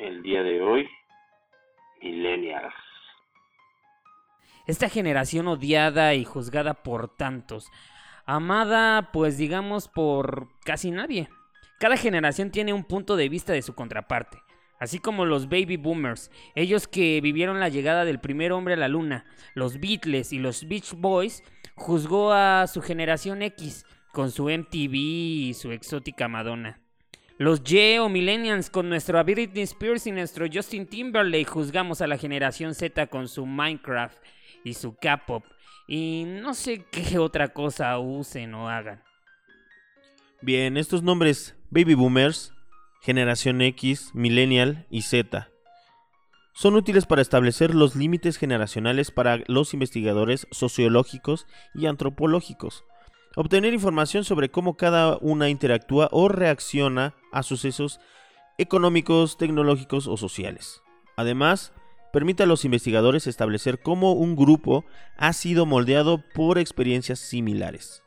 el día de hoy, millennials. Esta generación odiada y juzgada por tantos, amada pues digamos por casi nadie. Cada generación tiene un punto de vista de su contraparte, así como los baby boomers, ellos que vivieron la llegada del primer hombre a la luna, los Beatles y los Beach Boys, juzgó a su generación X con su MTV y su exótica Madonna. Los Y o Millennials con nuestro Britney Spears y nuestro Justin Timberlake juzgamos a la generación Z con su Minecraft y su K-pop y no sé qué otra cosa usen o hagan. Bien, estos nombres Baby Boomers, Generación X, Millennial y Z son útiles para establecer los límites generacionales para los investigadores sociológicos y antropológicos. Obtener información sobre cómo cada una interactúa o reacciona a sucesos económicos, tecnológicos o sociales. Además, permite a los investigadores establecer cómo un grupo ha sido moldeado por experiencias similares.